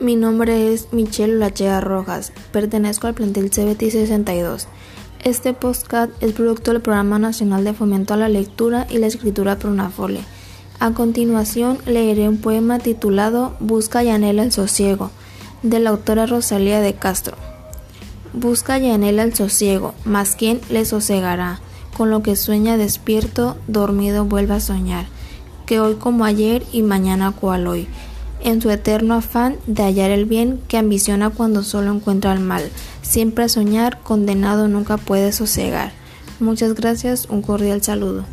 Mi nombre es Michelle Lachea Rojas, pertenezco al plantel CBT 62. Este podcast es producto del Programa Nacional de Fomento a la Lectura y la Escritura Pronafole. A continuación leeré un poema titulado Busca y anhela el sosiego, de la autora Rosalía de Castro. Busca y anhela el sosiego, mas quien le sosegará, con lo que sueña despierto, dormido vuelve a soñar, que hoy como ayer y mañana cual hoy en su eterno afán de hallar el bien que ambiciona cuando solo encuentra el mal. Siempre a soñar, condenado nunca puede sosegar. Muchas gracias, un cordial saludo.